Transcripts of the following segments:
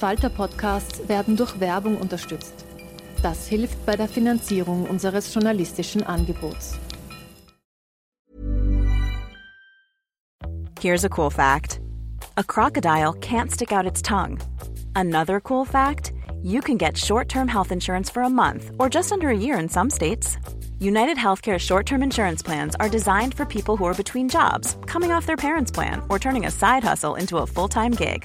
slash arena. Falter-Podcasts werden durch Werbung unterstützt. Das hilft bei der Finanzierung unseres journalistischen Angebots. Here's a cool fact: A crocodile can't stick out its tongue. Another cool fact: You can get short-term health insurance for a month or just under a year in some states. United Healthcare short term insurance plans are designed for people who are between jobs, coming off their parents' plan, or turning a side hustle into a full time gig.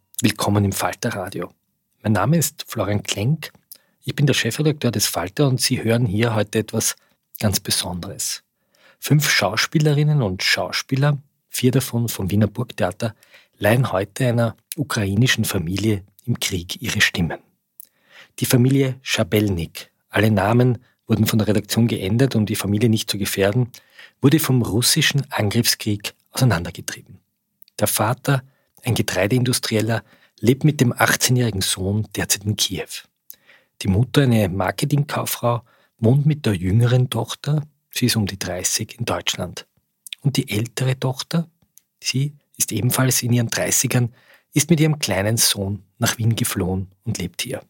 Willkommen im Falter Radio. Mein Name ist Florian Klenk. Ich bin der Chefredakteur des Falter und Sie hören hier heute etwas ganz Besonderes. Fünf Schauspielerinnen und Schauspieler, vier davon vom Wiener Burgtheater, leihen heute einer ukrainischen Familie im Krieg ihre Stimmen. Die Familie Schabelnik, alle Namen wurden von der Redaktion geändert, um die Familie nicht zu gefährden, wurde vom russischen Angriffskrieg auseinandergetrieben. Der Vater ein Getreideindustrieller, lebt mit dem 18-jährigen Sohn derzeit in Kiew. Die Mutter, eine Marketingkauffrau, wohnt mit der jüngeren Tochter, sie ist um die 30, in Deutschland. Und die ältere Tochter, sie ist ebenfalls in ihren 30ern, ist mit ihrem kleinen Sohn nach Wien geflohen und lebt hier.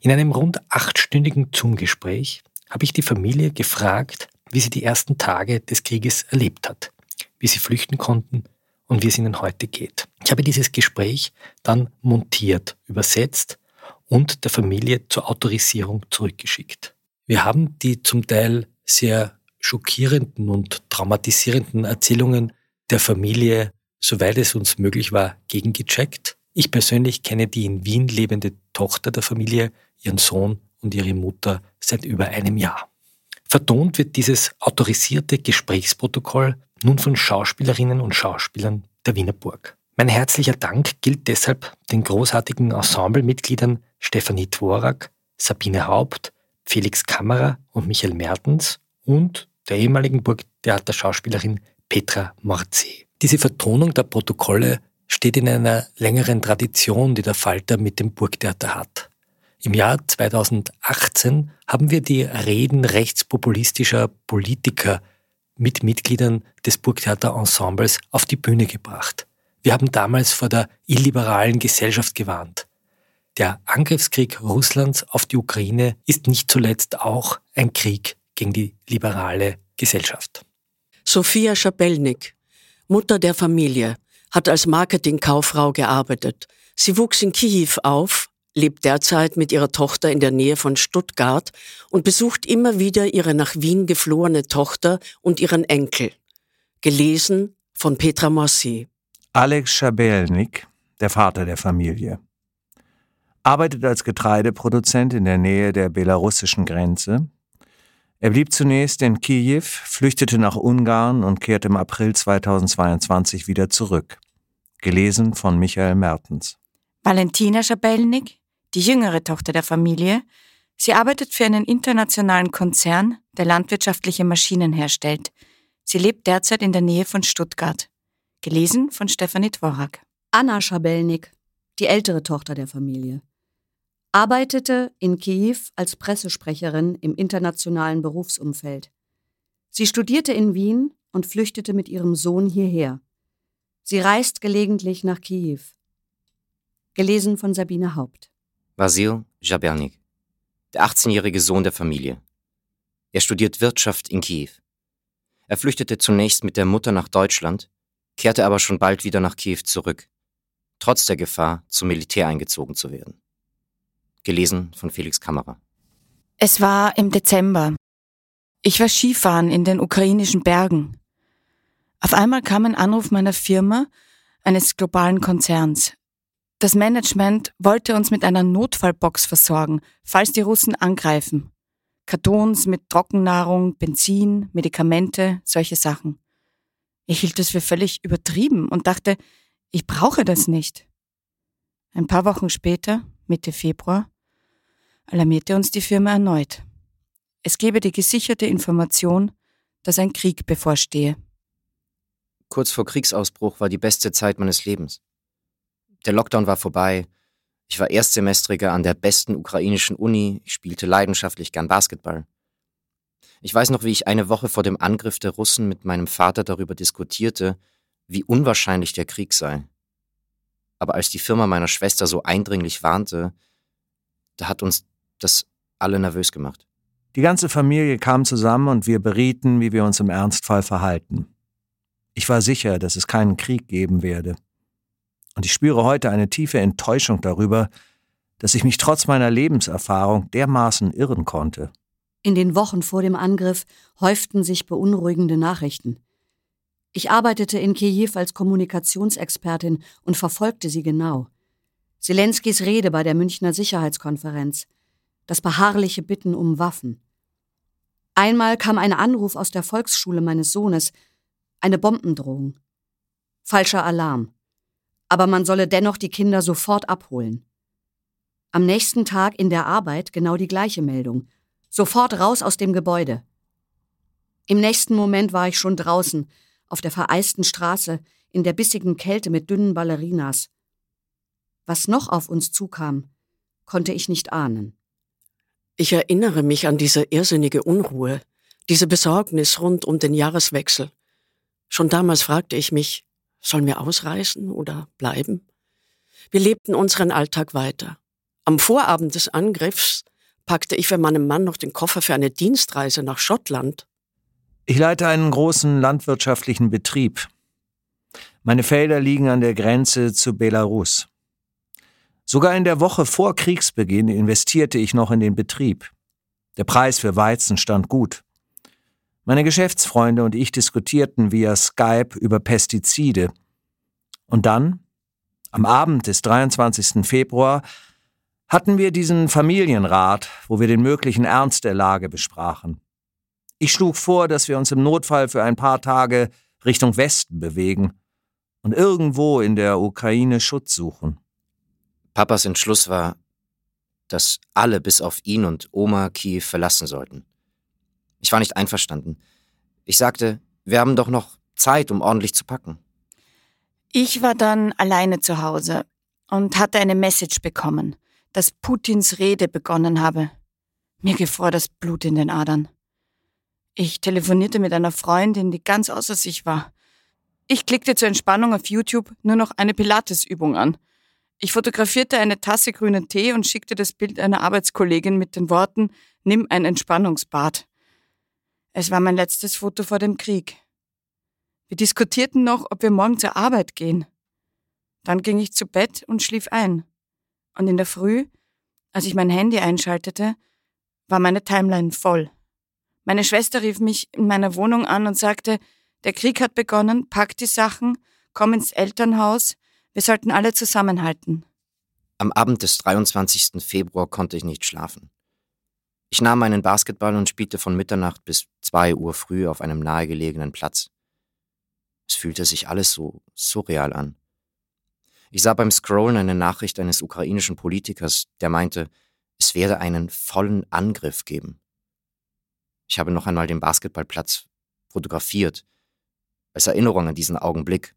In einem rund achtstündigen Zoom-Gespräch habe ich die Familie gefragt, wie sie die ersten Tage des Krieges erlebt hat, wie sie flüchten konnten und wie es Ihnen heute geht. Ich habe dieses Gespräch dann montiert, übersetzt und der Familie zur Autorisierung zurückgeschickt. Wir haben die zum Teil sehr schockierenden und traumatisierenden Erzählungen der Familie, soweit es uns möglich war, gegengecheckt. Ich persönlich kenne die in Wien lebende Tochter der Familie, ihren Sohn und ihre Mutter seit über einem Jahr. Vertont wird dieses autorisierte Gesprächsprotokoll nun von Schauspielerinnen und Schauspielern der Wiener Burg. Mein herzlicher Dank gilt deshalb den großartigen Ensemblemitgliedern Stefanie Dvorak, Sabine Haupt, Felix Kammerer und Michael Mertens und der ehemaligen Burgtheaterschauspielerin Petra Morzé. Diese Vertonung der Protokolle steht in einer längeren Tradition, die der Falter mit dem Burgtheater hat. Im Jahr 2018 haben wir die Reden rechtspopulistischer Politiker mit Mitgliedern des Burgtheater Ensembles auf die Bühne gebracht. Wir haben damals vor der illiberalen Gesellschaft gewarnt. Der Angriffskrieg Russlands auf die Ukraine ist nicht zuletzt auch ein Krieg gegen die liberale Gesellschaft. Sophia Schabelnik, Mutter der Familie, hat als Marketingkauffrau gearbeitet. Sie wuchs in Kiew auf, lebt derzeit mit ihrer Tochter in der Nähe von Stuttgart und besucht immer wieder ihre nach Wien geflohene Tochter und ihren Enkel. Gelesen von Petra Morsi. Alex Schabelnik, der Vater der Familie, arbeitet als Getreideproduzent in der Nähe der belarussischen Grenze. Er blieb zunächst in Kiew, flüchtete nach Ungarn und kehrte im April 2022 wieder zurück. Gelesen von Michael Mertens. Valentina Schabelnik, die jüngere Tochter der Familie. Sie arbeitet für einen internationalen Konzern, der landwirtschaftliche Maschinen herstellt. Sie lebt derzeit in der Nähe von Stuttgart. Gelesen von Stefanie Dvorak. Anna Schabelnik, die ältere Tochter der Familie, arbeitete in Kiew als Pressesprecherin im internationalen Berufsumfeld. Sie studierte in Wien und flüchtete mit ihrem Sohn hierher. Sie reist gelegentlich nach Kiew. Gelesen von Sabine Haupt. Vasil Jabernik, der 18-jährige Sohn der Familie. Er studiert Wirtschaft in Kiew. Er flüchtete zunächst mit der Mutter nach Deutschland, kehrte aber schon bald wieder nach Kiew zurück, trotz der Gefahr, zum Militär eingezogen zu werden. Gelesen von Felix Kammerer. Es war im Dezember. Ich war Skifahren in den ukrainischen Bergen. Auf einmal kam ein Anruf meiner Firma, eines globalen Konzerns. Das Management wollte uns mit einer Notfallbox versorgen, falls die Russen angreifen. Kartons mit Trockennahrung, Benzin, Medikamente, solche Sachen. Ich hielt es für völlig übertrieben und dachte, ich brauche das nicht. Ein paar Wochen später, Mitte Februar, alarmierte uns die Firma erneut. Es gebe die gesicherte Information, dass ein Krieg bevorstehe. Kurz vor Kriegsausbruch war die beste Zeit meines Lebens. Der Lockdown war vorbei. Ich war Erstsemestriger an der besten ukrainischen Uni. Ich spielte leidenschaftlich gern Basketball. Ich weiß noch, wie ich eine Woche vor dem Angriff der Russen mit meinem Vater darüber diskutierte, wie unwahrscheinlich der Krieg sei. Aber als die Firma meiner Schwester so eindringlich warnte, da hat uns das alle nervös gemacht. Die ganze Familie kam zusammen und wir berieten, wie wir uns im Ernstfall verhalten. Ich war sicher, dass es keinen Krieg geben werde. Und ich spüre heute eine tiefe Enttäuschung darüber, dass ich mich trotz meiner Lebenserfahrung dermaßen irren konnte. In den Wochen vor dem Angriff häuften sich beunruhigende Nachrichten. Ich arbeitete in Kiew als Kommunikationsexpertin und verfolgte sie genau. Zelenskys Rede bei der Münchner Sicherheitskonferenz, das beharrliche Bitten um Waffen. Einmal kam ein Anruf aus der Volksschule meines Sohnes, eine Bombendrohung. Falscher Alarm. Aber man solle dennoch die Kinder sofort abholen. Am nächsten Tag in der Arbeit genau die gleiche Meldung. Sofort raus aus dem Gebäude. Im nächsten Moment war ich schon draußen, auf der vereisten Straße, in der bissigen Kälte mit dünnen Ballerinas. Was noch auf uns zukam, konnte ich nicht ahnen. Ich erinnere mich an diese irrsinnige Unruhe, diese Besorgnis rund um den Jahreswechsel. Schon damals fragte ich mich, sollen wir ausreisen oder bleiben? Wir lebten unseren Alltag weiter. Am Vorabend des Angriffs packte ich für meinen Mann noch den Koffer für eine Dienstreise nach Schottland. Ich leite einen großen landwirtschaftlichen Betrieb. Meine Felder liegen an der Grenze zu Belarus. Sogar in der Woche vor Kriegsbeginn investierte ich noch in den Betrieb. Der Preis für Weizen stand gut. Meine Geschäftsfreunde und ich diskutierten via Skype über Pestizide. Und dann, am Abend des 23. Februar, hatten wir diesen Familienrat, wo wir den möglichen Ernst der Lage besprachen. Ich schlug vor, dass wir uns im Notfall für ein paar Tage Richtung Westen bewegen und irgendwo in der Ukraine Schutz suchen. Papas Entschluss war, dass alle bis auf ihn und Oma Kiew verlassen sollten. Ich war nicht einverstanden. Ich sagte, wir haben doch noch Zeit, um ordentlich zu packen. Ich war dann alleine zu Hause und hatte eine Message bekommen, dass Putins Rede begonnen habe. Mir gefror das Blut in den Adern. Ich telefonierte mit einer Freundin, die ganz außer sich war. Ich klickte zur Entspannung auf YouTube nur noch eine Pilatesübung an. Ich fotografierte eine Tasse grünen Tee und schickte das Bild einer Arbeitskollegin mit den Worten Nimm ein Entspannungsbad. Es war mein letztes Foto vor dem Krieg. Wir diskutierten noch, ob wir morgen zur Arbeit gehen. Dann ging ich zu Bett und schlief ein. Und in der Früh, als ich mein Handy einschaltete, war meine Timeline voll. Meine Schwester rief mich in meiner Wohnung an und sagte, der Krieg hat begonnen, pack die Sachen, komm ins Elternhaus, wir sollten alle zusammenhalten. Am Abend des 23. Februar konnte ich nicht schlafen. Ich nahm meinen Basketball und spielte von Mitternacht bis zwei Uhr früh auf einem nahegelegenen Platz. Es fühlte sich alles so surreal an. Ich sah beim Scrollen eine Nachricht eines ukrainischen Politikers, der meinte, es werde einen vollen Angriff geben. Ich habe noch einmal den Basketballplatz fotografiert, als Erinnerung an diesen Augenblick.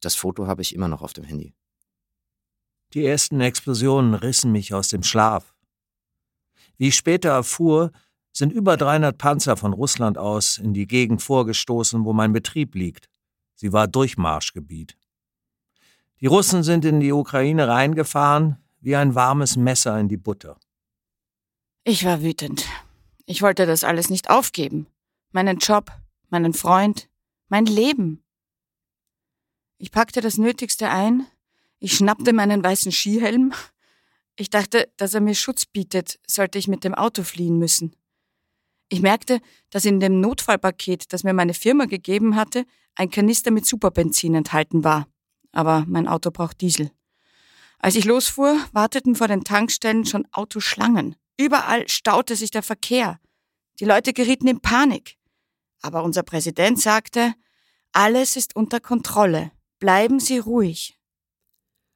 Das Foto habe ich immer noch auf dem Handy. Die ersten Explosionen rissen mich aus dem Schlaf. Wie ich später erfuhr, sind über 300 Panzer von Russland aus in die Gegend vorgestoßen, wo mein Betrieb liegt. Sie war Durchmarschgebiet. Die Russen sind in die Ukraine reingefahren wie ein warmes Messer in die Butter. Ich war wütend. Ich wollte das alles nicht aufgeben. Meinen Job, meinen Freund, mein Leben. Ich packte das Nötigste ein, ich schnappte meinen weißen Skihelm. Ich dachte, dass er mir Schutz bietet, sollte ich mit dem Auto fliehen müssen. Ich merkte, dass in dem Notfallpaket, das mir meine Firma gegeben hatte, ein Kanister mit Superbenzin enthalten war. Aber mein Auto braucht Diesel. Als ich losfuhr, warteten vor den Tankstellen schon Autoschlangen. Überall staute sich der Verkehr. Die Leute gerieten in Panik. Aber unser Präsident sagte, alles ist unter Kontrolle. Bleiben Sie ruhig.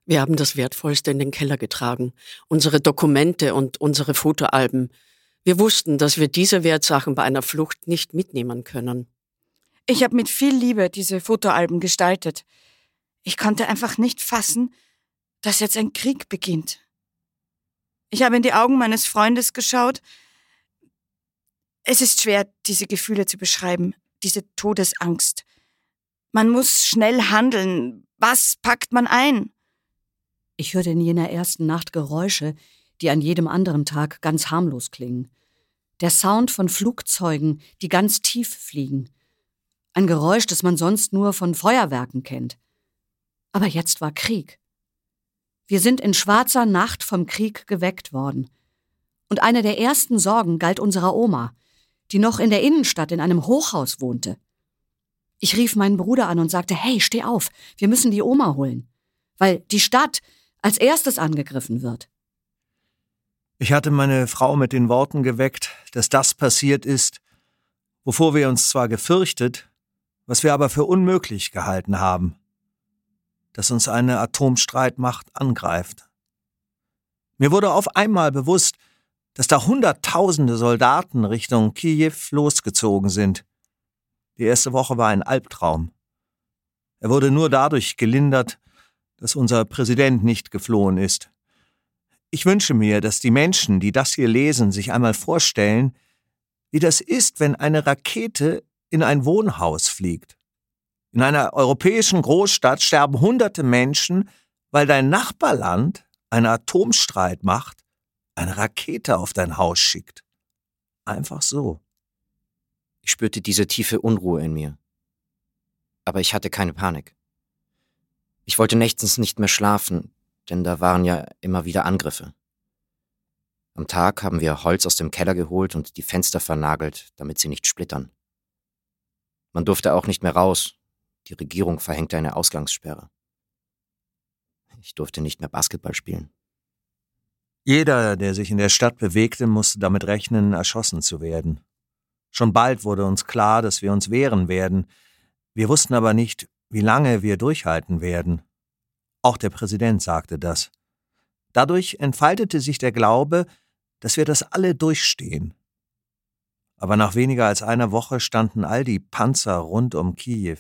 Wir haben das Wertvollste in den Keller getragen, unsere Dokumente und unsere Fotoalben. Wir wussten, dass wir diese Wertsachen bei einer Flucht nicht mitnehmen können. Ich habe mit viel Liebe diese Fotoalben gestaltet. Ich konnte einfach nicht fassen, dass jetzt ein Krieg beginnt. Ich habe in die Augen meines Freundes geschaut. Es ist schwer, diese Gefühle zu beschreiben, diese Todesangst. Man muss schnell handeln. Was packt man ein? Ich hörte in jener ersten Nacht Geräusche, die an jedem anderen Tag ganz harmlos klingen. Der Sound von Flugzeugen, die ganz tief fliegen. Ein Geräusch, das man sonst nur von Feuerwerken kennt. Aber jetzt war Krieg. Wir sind in schwarzer Nacht vom Krieg geweckt worden. Und eine der ersten Sorgen galt unserer Oma, die noch in der Innenstadt in einem Hochhaus wohnte. Ich rief meinen Bruder an und sagte, hey, steh auf, wir müssen die Oma holen, weil die Stadt als erstes angegriffen wird. Ich hatte meine Frau mit den Worten geweckt, dass das passiert ist, wovor wir uns zwar gefürchtet, was wir aber für unmöglich gehalten haben dass uns eine Atomstreitmacht angreift. Mir wurde auf einmal bewusst, dass da Hunderttausende Soldaten Richtung Kiew losgezogen sind. Die erste Woche war ein Albtraum. Er wurde nur dadurch gelindert, dass unser Präsident nicht geflohen ist. Ich wünsche mir, dass die Menschen, die das hier lesen, sich einmal vorstellen, wie das ist, wenn eine Rakete in ein Wohnhaus fliegt. In einer europäischen Großstadt sterben hunderte Menschen, weil dein Nachbarland einen Atomstreit macht, eine Rakete auf dein Haus schickt. Einfach so. Ich spürte diese tiefe Unruhe in mir. Aber ich hatte keine Panik. Ich wollte nächtens nicht mehr schlafen, denn da waren ja immer wieder Angriffe. Am Tag haben wir Holz aus dem Keller geholt und die Fenster vernagelt, damit sie nicht splittern. Man durfte auch nicht mehr raus, die Regierung verhängte eine Ausgangssperre. Ich durfte nicht mehr Basketball spielen. Jeder, der sich in der Stadt bewegte, musste damit rechnen, erschossen zu werden. Schon bald wurde uns klar, dass wir uns wehren werden. Wir wussten aber nicht, wie lange wir durchhalten werden. Auch der Präsident sagte das. Dadurch entfaltete sich der Glaube, dass wir das alle durchstehen. Aber nach weniger als einer Woche standen all die Panzer rund um Kiew.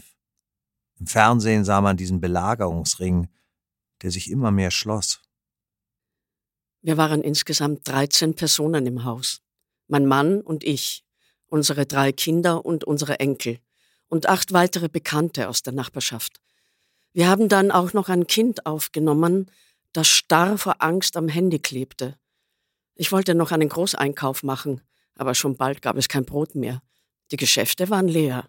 Im Fernsehen sah man diesen Belagerungsring, der sich immer mehr schloss. Wir waren insgesamt 13 Personen im Haus. Mein Mann und ich, unsere drei Kinder und unsere Enkel und acht weitere Bekannte aus der Nachbarschaft. Wir haben dann auch noch ein Kind aufgenommen, das starr vor Angst am Handy klebte. Ich wollte noch einen Großeinkauf machen, aber schon bald gab es kein Brot mehr. Die Geschäfte waren leer.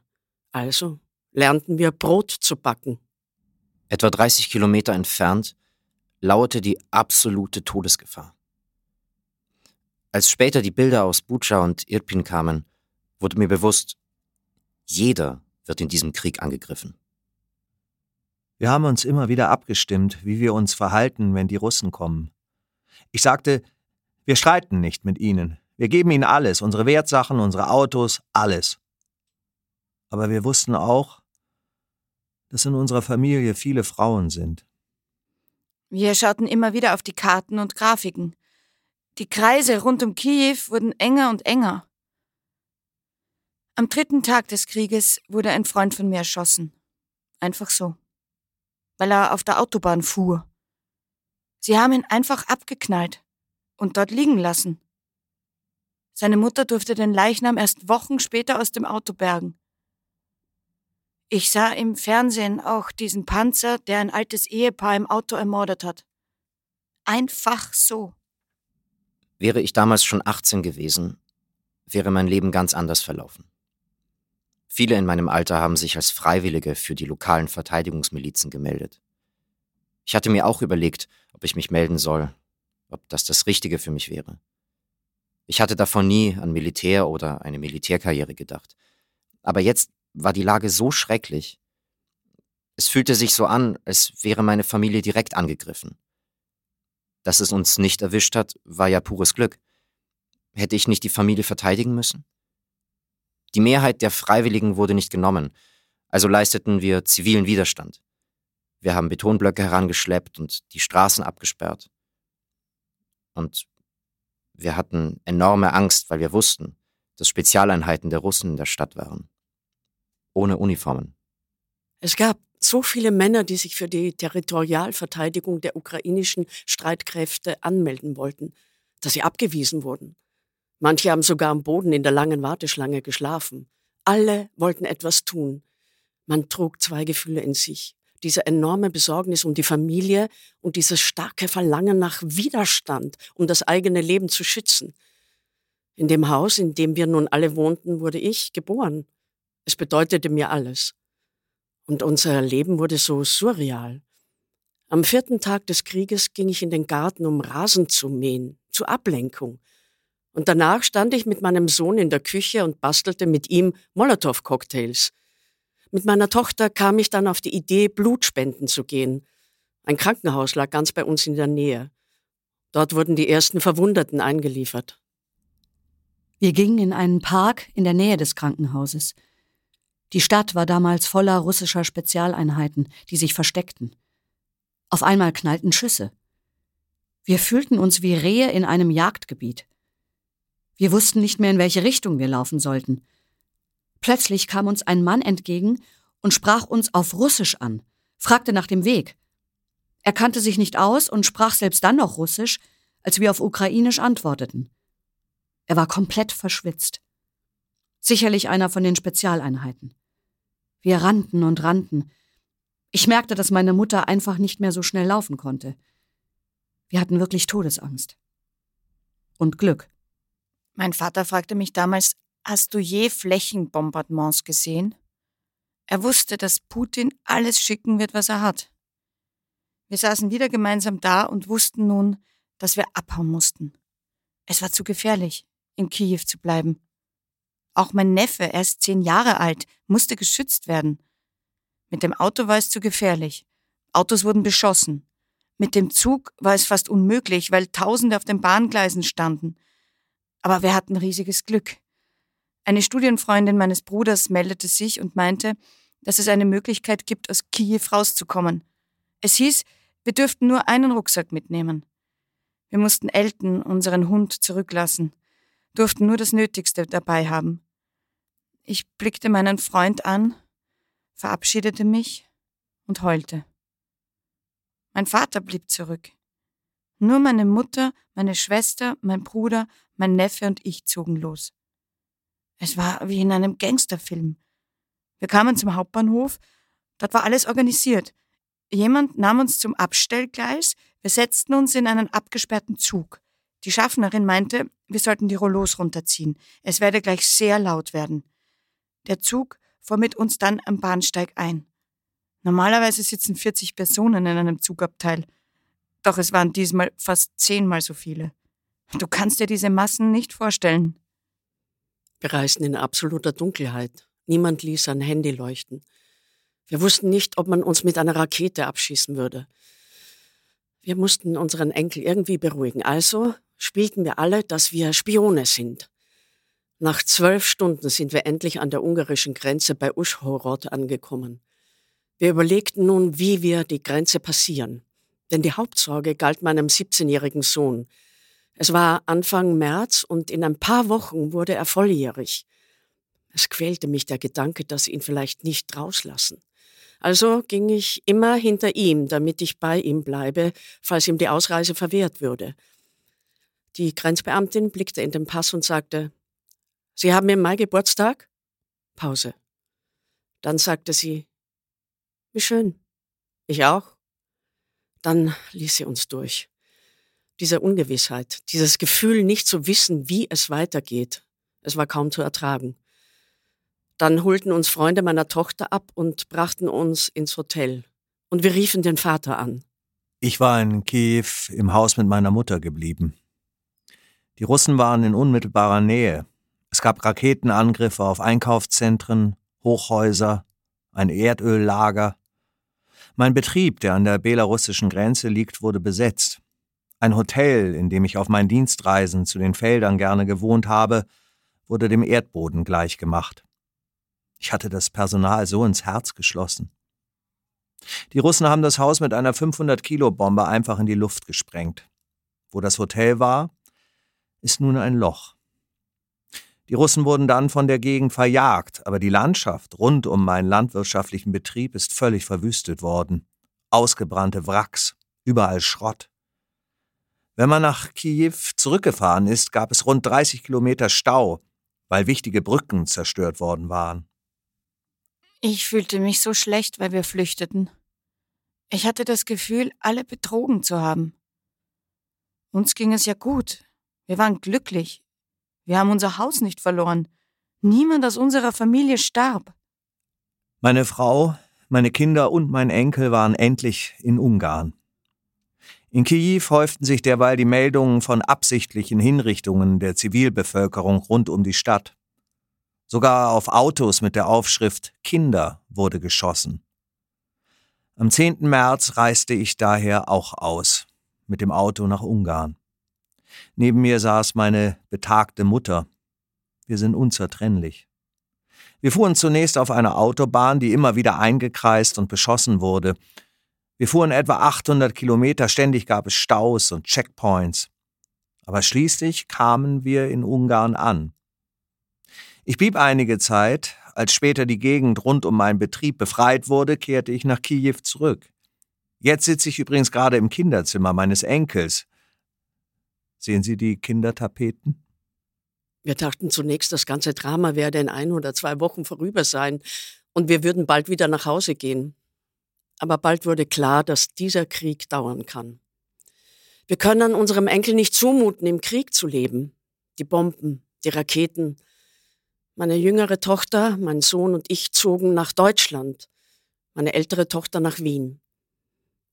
Also lernten wir Brot zu backen. Etwa 30 Kilometer entfernt lauerte die absolute Todesgefahr. Als später die Bilder aus Bucha und Irpin kamen, wurde mir bewusst, jeder wird in diesem Krieg angegriffen. Wir haben uns immer wieder abgestimmt, wie wir uns verhalten, wenn die Russen kommen. Ich sagte, wir streiten nicht mit ihnen. Wir geben ihnen alles, unsere Wertsachen, unsere Autos, alles. Aber wir wussten auch, dass in unserer Familie viele Frauen sind. Wir schauten immer wieder auf die Karten und Grafiken. Die Kreise rund um Kiew wurden enger und enger. Am dritten Tag des Krieges wurde ein Freund von mir erschossen. Einfach so. Weil er auf der Autobahn fuhr. Sie haben ihn einfach abgeknallt und dort liegen lassen. Seine Mutter durfte den Leichnam erst Wochen später aus dem Auto bergen. Ich sah im Fernsehen auch diesen Panzer, der ein altes Ehepaar im Auto ermordet hat. Einfach so. Wäre ich damals schon 18 gewesen, wäre mein Leben ganz anders verlaufen. Viele in meinem Alter haben sich als Freiwillige für die lokalen Verteidigungsmilizen gemeldet. Ich hatte mir auch überlegt, ob ich mich melden soll, ob das das Richtige für mich wäre. Ich hatte davon nie an Militär oder eine Militärkarriere gedacht. Aber jetzt war die Lage so schrecklich. Es fühlte sich so an, als wäre meine Familie direkt angegriffen. Dass es uns nicht erwischt hat, war ja pures Glück. Hätte ich nicht die Familie verteidigen müssen? Die Mehrheit der Freiwilligen wurde nicht genommen, also leisteten wir zivilen Widerstand. Wir haben Betonblöcke herangeschleppt und die Straßen abgesperrt. Und wir hatten enorme Angst, weil wir wussten, dass Spezialeinheiten der Russen in der Stadt waren. Ohne Uniformen. Es gab so viele Männer, die sich für die Territorialverteidigung der ukrainischen Streitkräfte anmelden wollten, dass sie abgewiesen wurden. Manche haben sogar am Boden in der langen Warteschlange geschlafen. Alle wollten etwas tun. Man trug zwei Gefühle in sich. Diese enorme Besorgnis um die Familie und dieses starke Verlangen nach Widerstand, um das eigene Leben zu schützen. In dem Haus, in dem wir nun alle wohnten, wurde ich geboren. Es bedeutete mir alles. Und unser Leben wurde so surreal. Am vierten Tag des Krieges ging ich in den Garten, um Rasen zu mähen, zur Ablenkung. Und danach stand ich mit meinem Sohn in der Küche und bastelte mit ihm Molotow-Cocktails. Mit meiner Tochter kam ich dann auf die Idee, Blutspenden zu gehen. Ein Krankenhaus lag ganz bei uns in der Nähe. Dort wurden die ersten Verwundeten eingeliefert. Wir gingen in einen Park in der Nähe des Krankenhauses. Die Stadt war damals voller russischer Spezialeinheiten, die sich versteckten. Auf einmal knallten Schüsse. Wir fühlten uns wie Rehe in einem Jagdgebiet. Wir wussten nicht mehr, in welche Richtung wir laufen sollten. Plötzlich kam uns ein Mann entgegen und sprach uns auf Russisch an, fragte nach dem Weg. Er kannte sich nicht aus und sprach selbst dann noch Russisch, als wir auf Ukrainisch antworteten. Er war komplett verschwitzt. Sicherlich einer von den Spezialeinheiten. Wir rannten und rannten. Ich merkte, dass meine Mutter einfach nicht mehr so schnell laufen konnte. Wir hatten wirklich Todesangst. Und Glück. Mein Vater fragte mich damals, hast du je Flächenbombardements gesehen? Er wusste, dass Putin alles schicken wird, was er hat. Wir saßen wieder gemeinsam da und wussten nun, dass wir abhauen mussten. Es war zu gefährlich, in Kiew zu bleiben. Auch mein Neffe, erst zehn Jahre alt, musste geschützt werden. Mit dem Auto war es zu gefährlich. Autos wurden beschossen. Mit dem Zug war es fast unmöglich, weil Tausende auf den Bahngleisen standen. Aber wir hatten riesiges Glück. Eine Studienfreundin meines Bruders meldete sich und meinte, dass es eine Möglichkeit gibt, aus Kiew rauszukommen. Es hieß, wir dürften nur einen Rucksack mitnehmen. Wir mussten Elton, unseren Hund, zurücklassen, durften nur das Nötigste dabei haben. Ich blickte meinen Freund an, verabschiedete mich und heulte. Mein Vater blieb zurück. Nur meine Mutter, meine Schwester, mein Bruder, mein Neffe und ich zogen los. Es war wie in einem Gangsterfilm. Wir kamen zum Hauptbahnhof, dort war alles organisiert. Jemand nahm uns zum Abstellgleis, wir setzten uns in einen abgesperrten Zug. Die Schaffnerin meinte, wir sollten die Rollos runterziehen. Es werde gleich sehr laut werden. Der Zug fuhr mit uns dann am Bahnsteig ein. Normalerweise sitzen 40 Personen in einem Zugabteil. Doch es waren diesmal fast zehnmal so viele. Du kannst dir diese Massen nicht vorstellen. Wir reisten in absoluter Dunkelheit. Niemand ließ sein Handy leuchten. Wir wussten nicht, ob man uns mit einer Rakete abschießen würde. Wir mussten unseren Enkel irgendwie beruhigen. Also spielten wir alle, dass wir Spione sind. Nach zwölf Stunden sind wir endlich an der ungarischen Grenze bei Uschhorod angekommen. Wir überlegten nun, wie wir die Grenze passieren. Denn die Hauptsorge galt meinem 17-jährigen Sohn. Es war Anfang März und in ein paar Wochen wurde er volljährig. Es quälte mich der Gedanke, dass sie ihn vielleicht nicht rauslassen. Also ging ich immer hinter ihm, damit ich bei ihm bleibe, falls ihm die Ausreise verwehrt würde. Die Grenzbeamtin blickte in den Pass und sagte, Sie haben im Mai Geburtstag? Pause. Dann sagte sie, Wie schön. Ich auch. Dann ließ sie uns durch. Diese Ungewissheit, dieses Gefühl, nicht zu wissen, wie es weitergeht, es war kaum zu ertragen. Dann holten uns Freunde meiner Tochter ab und brachten uns ins Hotel. Und wir riefen den Vater an. Ich war in Kiew im Haus mit meiner Mutter geblieben. Die Russen waren in unmittelbarer Nähe. Es gab Raketenangriffe auf Einkaufszentren, Hochhäuser, ein Erdöllager. Mein Betrieb, der an der belarussischen Grenze liegt, wurde besetzt. Ein Hotel, in dem ich auf meinen Dienstreisen zu den Feldern gerne gewohnt habe, wurde dem Erdboden gleichgemacht. Ich hatte das Personal so ins Herz geschlossen. Die Russen haben das Haus mit einer 500-Kilo-Bombe einfach in die Luft gesprengt. Wo das Hotel war, ist nun ein Loch. Die Russen wurden dann von der Gegend verjagt, aber die Landschaft rund um meinen landwirtschaftlichen Betrieb ist völlig verwüstet worden. Ausgebrannte Wracks, überall Schrott. Wenn man nach Kiew zurückgefahren ist, gab es rund 30 Kilometer Stau, weil wichtige Brücken zerstört worden waren. Ich fühlte mich so schlecht, weil wir flüchteten. Ich hatte das Gefühl, alle betrogen zu haben. Uns ging es ja gut. Wir waren glücklich. Wir haben unser Haus nicht verloren. Niemand aus unserer Familie starb. Meine Frau, meine Kinder und mein Enkel waren endlich in Ungarn. In Kiew häuften sich derweil die Meldungen von absichtlichen Hinrichtungen der Zivilbevölkerung rund um die Stadt. Sogar auf Autos mit der Aufschrift Kinder wurde geschossen. Am 10. März reiste ich daher auch aus, mit dem Auto nach Ungarn. Neben mir saß meine betagte Mutter. Wir sind unzertrennlich. Wir fuhren zunächst auf einer Autobahn, die immer wieder eingekreist und beschossen wurde. Wir fuhren etwa 800 Kilometer, ständig gab es Staus und Checkpoints. Aber schließlich kamen wir in Ungarn an. Ich blieb einige Zeit. Als später die Gegend rund um meinen Betrieb befreit wurde, kehrte ich nach Kiew zurück. Jetzt sitze ich übrigens gerade im Kinderzimmer meines Enkels. Sehen Sie die Kindertapeten? Wir dachten zunächst, das ganze Drama werde in ein oder zwei Wochen vorüber sein und wir würden bald wieder nach Hause gehen. Aber bald wurde klar, dass dieser Krieg dauern kann. Wir können unserem Enkel nicht zumuten, im Krieg zu leben. Die Bomben, die Raketen, meine jüngere Tochter, mein Sohn und ich zogen nach Deutschland, meine ältere Tochter nach Wien.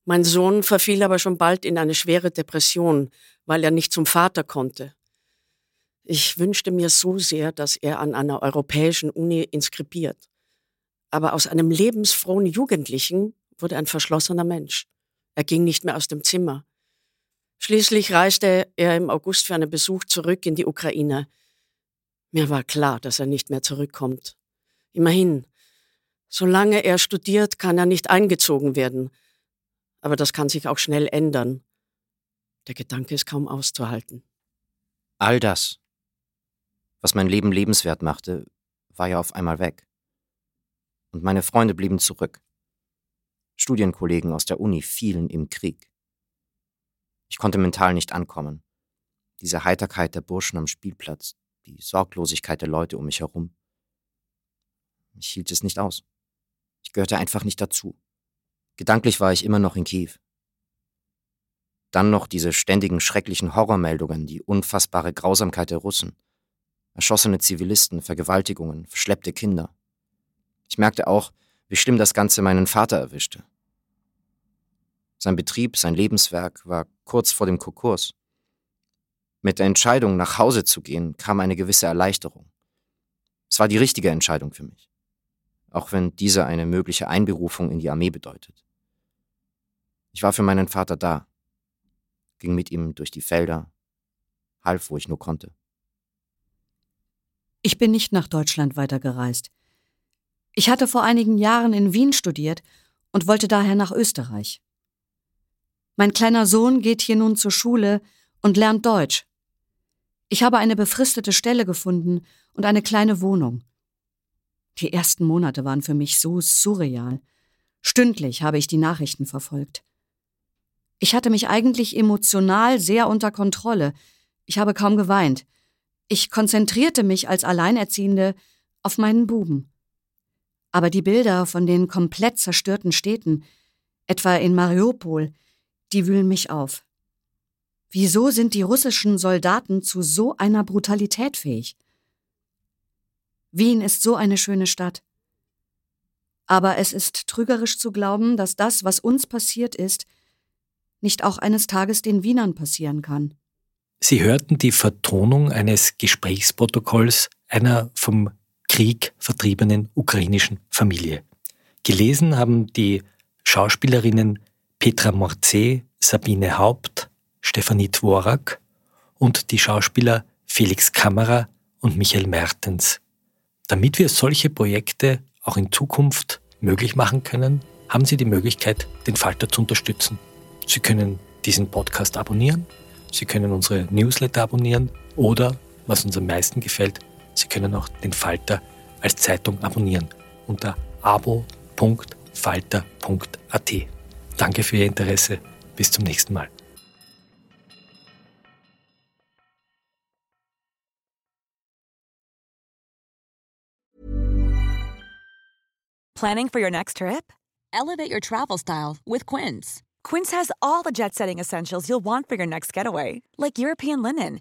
Mein Sohn verfiel aber schon bald in eine schwere Depression, weil er nicht zum Vater konnte. Ich wünschte mir so sehr, dass er an einer europäischen Uni inskribiert. Aber aus einem lebensfrohen Jugendlichen wurde ein verschlossener Mensch. Er ging nicht mehr aus dem Zimmer. Schließlich reiste er im August für einen Besuch zurück in die Ukraine. Mir war klar, dass er nicht mehr zurückkommt. Immerhin, solange er studiert, kann er nicht eingezogen werden. Aber das kann sich auch schnell ändern. Der Gedanke ist kaum auszuhalten. All das, was mein Leben lebenswert machte, war ja auf einmal weg. Und meine Freunde blieben zurück. Studienkollegen aus der Uni fielen im Krieg. Ich konnte mental nicht ankommen. Diese Heiterkeit der Burschen am Spielplatz, die Sorglosigkeit der Leute um mich herum. Ich hielt es nicht aus. Ich gehörte einfach nicht dazu. Gedanklich war ich immer noch in Kiew. Dann noch diese ständigen schrecklichen Horrormeldungen, die unfassbare Grausamkeit der Russen. Erschossene Zivilisten, Vergewaltigungen, verschleppte Kinder. Ich merkte auch, wie schlimm das Ganze meinen Vater erwischte. Sein Betrieb, sein Lebenswerk war kurz vor dem Konkurs. Mit der Entscheidung, nach Hause zu gehen, kam eine gewisse Erleichterung. Es war die richtige Entscheidung für mich, auch wenn diese eine mögliche Einberufung in die Armee bedeutet. Ich war für meinen Vater da, ging mit ihm durch die Felder, half, wo ich nur konnte. Ich bin nicht nach Deutschland weitergereist. Ich hatte vor einigen Jahren in Wien studiert und wollte daher nach Österreich. Mein kleiner Sohn geht hier nun zur Schule und lernt Deutsch. Ich habe eine befristete Stelle gefunden und eine kleine Wohnung. Die ersten Monate waren für mich so surreal. Stündlich habe ich die Nachrichten verfolgt. Ich hatte mich eigentlich emotional sehr unter Kontrolle. Ich habe kaum geweint. Ich konzentrierte mich als Alleinerziehende auf meinen Buben. Aber die Bilder von den komplett zerstörten Städten, etwa in Mariupol, die wühlen mich auf. Wieso sind die russischen Soldaten zu so einer Brutalität fähig? Wien ist so eine schöne Stadt. Aber es ist trügerisch zu glauben, dass das, was uns passiert ist, nicht auch eines Tages den Wienern passieren kann. Sie hörten die Vertonung eines Gesprächsprotokolls einer vom Krieg vertriebenen ukrainischen Familie. Gelesen haben die Schauspielerinnen Petra Morze, Sabine Haupt, Stefanie Dvorak und die Schauspieler Felix Kammerer und Michael Mertens. Damit wir solche Projekte auch in Zukunft möglich machen können, haben Sie die Möglichkeit, den Falter zu unterstützen. Sie können diesen Podcast abonnieren, Sie können unsere Newsletter abonnieren oder, was uns am meisten gefällt, Sie können auch den Falter als Zeitung abonnieren unter abo.falter.at. Danke für Ihr Interesse. Bis zum nächsten Mal. Planning for your next trip? Elevate your travel style with Quince. Quince has all the jet setting essentials you'll want for your next getaway, like European linen,